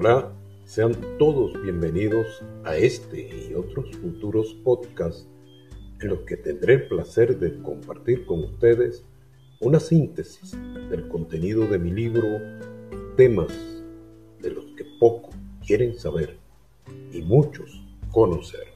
Hola, sean todos bienvenidos a este y otros futuros podcasts en los que tendré el placer de compartir con ustedes una síntesis del contenido de mi libro Temas de los que poco quieren saber y muchos conocer.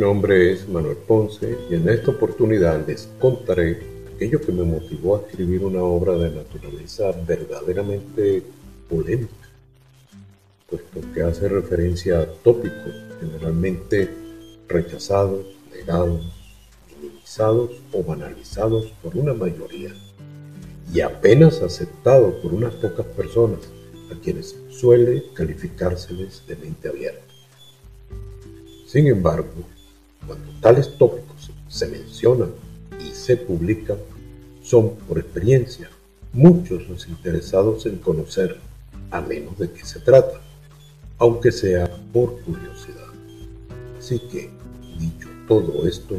Nombre es Manuel Ponce y en esta oportunidad les contaré aquello que me motivó a escribir una obra de naturaleza verdaderamente polémica, puesto que hace referencia a tópicos generalmente rechazados, negados, minimizados o banalizados por una mayoría y apenas aceptados por unas pocas personas a quienes suele calificárseles de mente abierta. Sin embargo, cuando tales tópicos se mencionan y se publican, son por experiencia muchos los interesados en conocer a menos de qué se trata, aunque sea por curiosidad. Así que, dicho todo esto,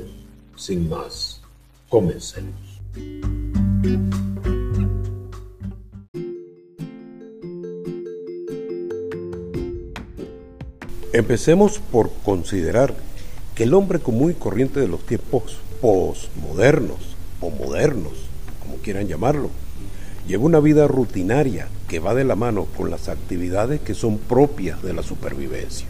sin más, comencemos. Empecemos por considerar el hombre común y corriente de los tiempos posmodernos o modernos, como quieran llamarlo, lleva una vida rutinaria que va de la mano con las actividades que son propias de la supervivencia.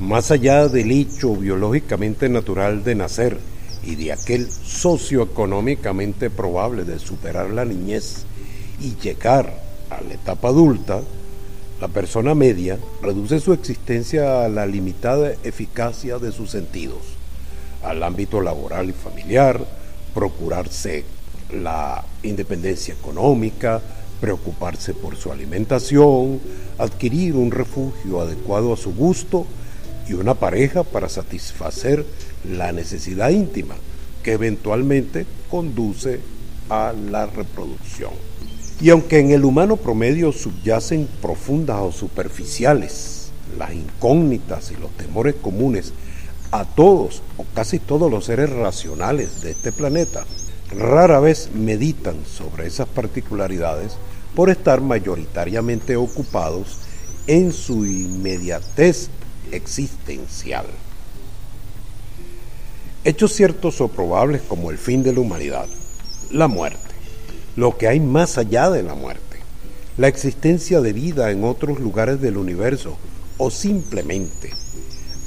Más allá del hecho biológicamente natural de nacer y de aquel socioeconómicamente probable de superar la niñez y llegar a la etapa adulta, la persona media reduce su existencia a la limitada eficacia de sus sentidos, al ámbito laboral y familiar, procurarse la independencia económica, preocuparse por su alimentación, adquirir un refugio adecuado a su gusto y una pareja para satisfacer la necesidad íntima que eventualmente conduce a la reproducción. Y aunque en el humano promedio subyacen profundas o superficiales las incógnitas y los temores comunes a todos o casi todos los seres racionales de este planeta, rara vez meditan sobre esas particularidades por estar mayoritariamente ocupados en su inmediatez existencial. Hechos ciertos o probables como el fin de la humanidad, la muerte, lo que hay más allá de la muerte, la existencia de vida en otros lugares del universo o simplemente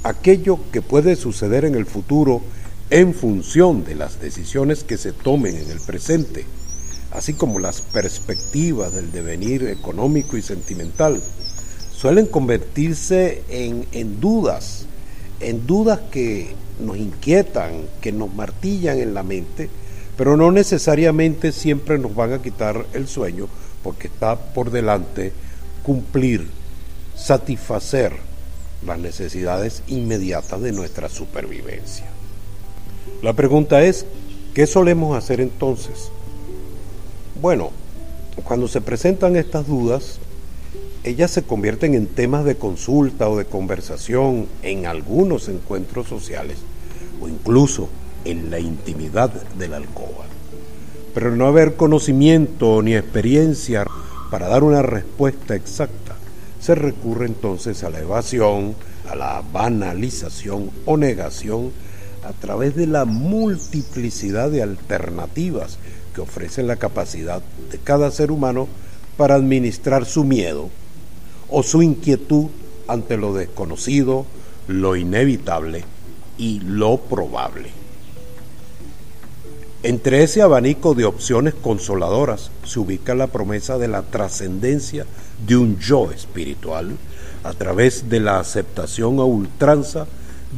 aquello que puede suceder en el futuro en función de las decisiones que se tomen en el presente, así como las perspectivas del devenir económico y sentimental, suelen convertirse en, en dudas, en dudas que nos inquietan, que nos martillan en la mente, pero no necesariamente siempre nos van a quitar el sueño porque está por delante cumplir, satisfacer las necesidades inmediatas de nuestra supervivencia. La pregunta es, ¿qué solemos hacer entonces? Bueno, cuando se presentan estas dudas, ellas se convierten en temas de consulta o de conversación en algunos encuentros sociales o incluso en la intimidad de la alcoba. Pero no haber conocimiento ni experiencia para dar una respuesta exacta, se recurre entonces a la evasión, a la banalización o negación a través de la multiplicidad de alternativas que ofrece la capacidad de cada ser humano para administrar su miedo o su inquietud ante lo desconocido, lo inevitable y lo probable. Entre ese abanico de opciones consoladoras se ubica la promesa de la trascendencia de un yo espiritual a través de la aceptación a ultranza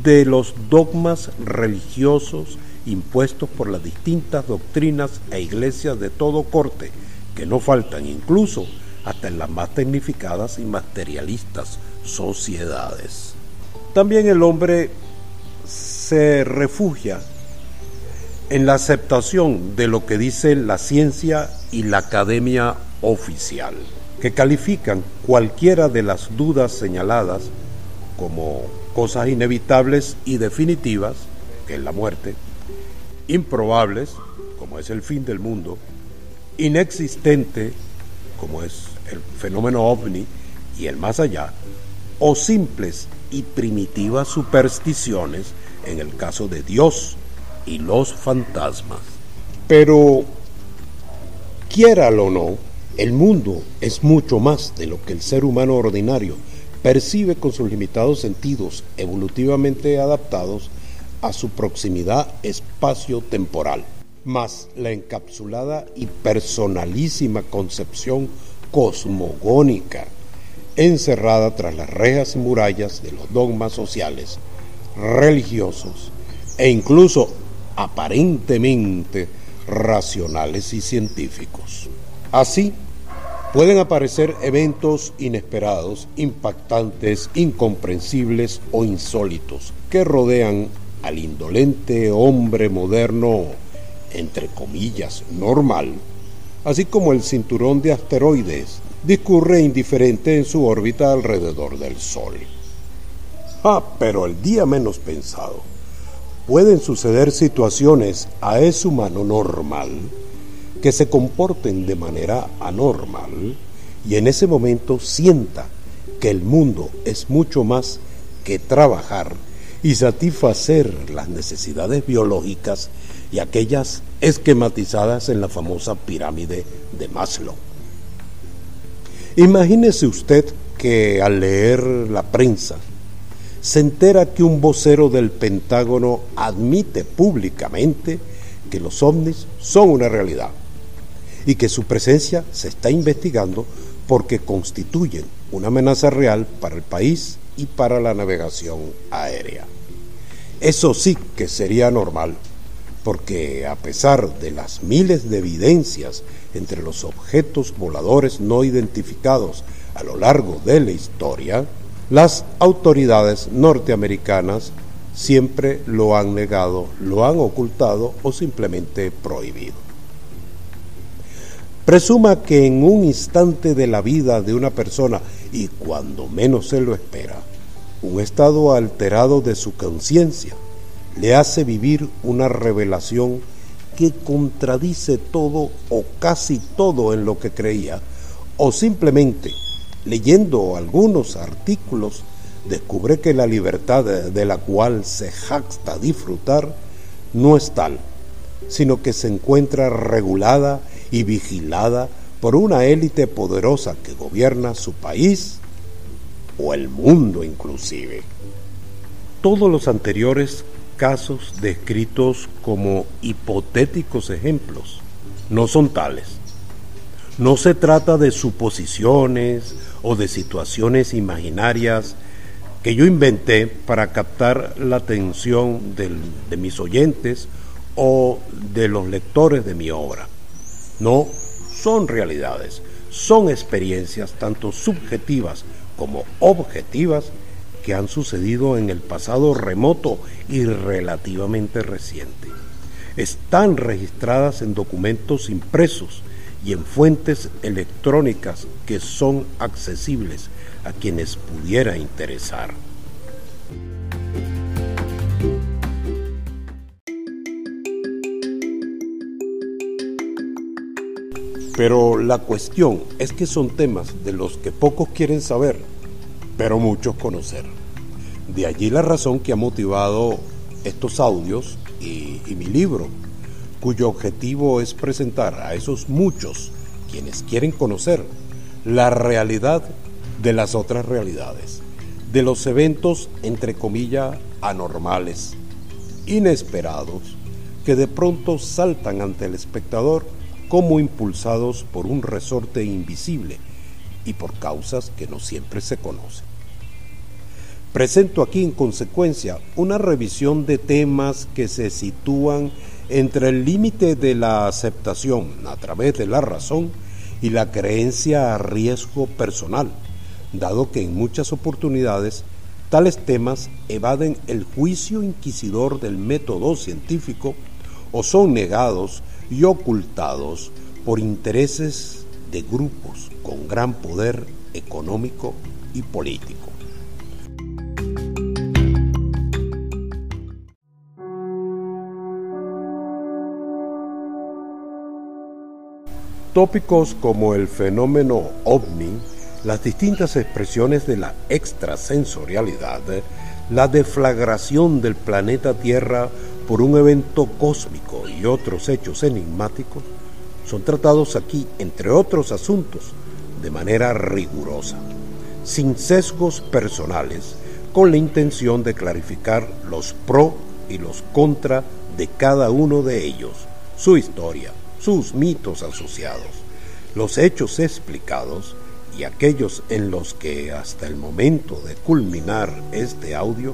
de los dogmas religiosos impuestos por las distintas doctrinas e iglesias de todo corte, que no faltan incluso hasta en las más tecnificadas y materialistas sociedades. También el hombre se refugia en la aceptación de lo que dice la ciencia y la academia oficial, que califican cualquiera de las dudas señaladas como cosas inevitables y definitivas, que es la muerte, improbables, como es el fin del mundo, inexistente, como es el fenómeno ovni y el más allá, o simples y primitivas supersticiones en el caso de Dios y los fantasmas. Pero, quiéralo o no, el mundo es mucho más de lo que el ser humano ordinario percibe con sus limitados sentidos evolutivamente adaptados a su proximidad espacio-temporal, más la encapsulada y personalísima concepción cosmogónica encerrada tras las rejas y murallas de los dogmas sociales, religiosos e incluso aparentemente racionales y científicos. Así, pueden aparecer eventos inesperados, impactantes, incomprensibles o insólitos que rodean al indolente hombre moderno, entre comillas, normal, así como el cinturón de asteroides discurre indiferente en su órbita alrededor del Sol. Ah, pero el día menos pensado, pueden suceder situaciones a ese humano normal que se comporten de manera anormal y en ese momento sienta que el mundo es mucho más que trabajar y satisfacer las necesidades biológicas y aquellas esquematizadas en la famosa pirámide de Maslow. Imagínese usted que al leer la prensa se entera que un vocero del Pentágono admite públicamente que los ovnis son una realidad y que su presencia se está investigando porque constituyen una amenaza real para el país y para la navegación aérea. Eso sí que sería normal, porque a pesar de las miles de evidencias entre los objetos voladores no identificados a lo largo de la historia, las autoridades norteamericanas siempre lo han negado, lo han ocultado o simplemente prohibido. Presuma que en un instante de la vida de una persona y cuando menos se lo espera, un estado alterado de su conciencia le hace vivir una revelación que contradice todo o casi todo en lo que creía, o simplemente leyendo algunos artículos descubre que la libertad de la cual se jacta disfrutar no es tal, sino que se encuentra regulada y vigilada por una élite poderosa que gobierna su país o el mundo inclusive. Todos los anteriores casos descritos como hipotéticos ejemplos no son tales. No se trata de suposiciones o de situaciones imaginarias que yo inventé para captar la atención de mis oyentes o de los lectores de mi obra. No, son realidades, son experiencias tanto subjetivas como objetivas que han sucedido en el pasado remoto y relativamente reciente. Están registradas en documentos impresos y en fuentes electrónicas que son accesibles a quienes pudiera interesar. Pero la cuestión es que son temas de los que pocos quieren saber pero muchos conocer. De allí la razón que ha motivado estos audios y, y mi libro, cuyo objetivo es presentar a esos muchos quienes quieren conocer la realidad de las otras realidades, de los eventos entre comillas anormales, inesperados, que de pronto saltan ante el espectador como impulsados por un resorte invisible y por causas que no siempre se conocen. Presento aquí en consecuencia una revisión de temas que se sitúan entre el límite de la aceptación a través de la razón y la creencia a riesgo personal, dado que en muchas oportunidades tales temas evaden el juicio inquisidor del método científico o son negados y ocultados por intereses de grupos con gran poder económico y político. Tópicos como el fenómeno ovni, las distintas expresiones de la extrasensorialidad, la deflagración del planeta Tierra por un evento cósmico y otros hechos enigmáticos, son tratados aquí, entre otros asuntos, de manera rigurosa, sin sesgos personales, con la intención de clarificar los pro y los contra de cada uno de ellos, su historia, sus mitos asociados, los hechos explicados y aquellos en los que hasta el momento de culminar este audio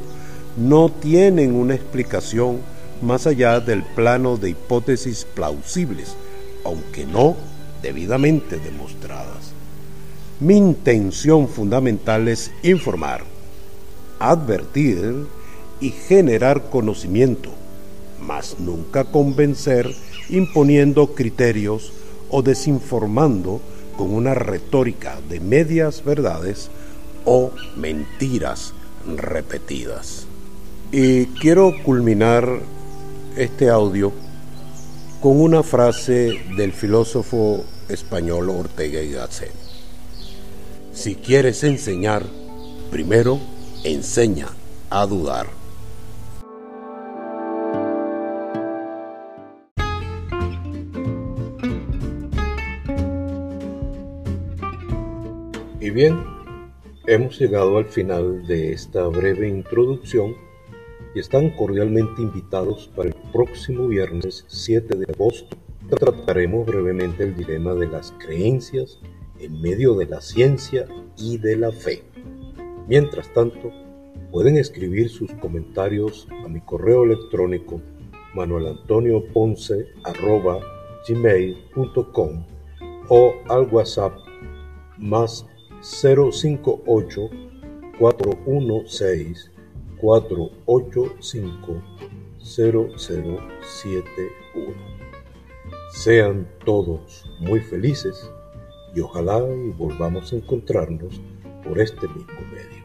no tienen una explicación más allá del plano de hipótesis plausibles, aunque no debidamente demostradas. Mi intención fundamental es informar, advertir y generar conocimiento, mas nunca convencer imponiendo criterios o desinformando con una retórica de medias verdades o mentiras repetidas. Y quiero culminar este audio con una frase del filósofo español Ortega y Gasset. Si quieres enseñar, primero enseña a dudar. Bien, hemos llegado al final de esta breve introducción y están cordialmente invitados para el próximo viernes 7 de agosto. Trataremos brevemente el dilema de las creencias en medio de la ciencia y de la fe. Mientras tanto, pueden escribir sus comentarios a mi correo electrónico manuelantonioponce.gmail.com o al WhatsApp más 058 416 485 0071. Sean todos muy felices y ojalá y volvamos a encontrarnos por este mismo medio.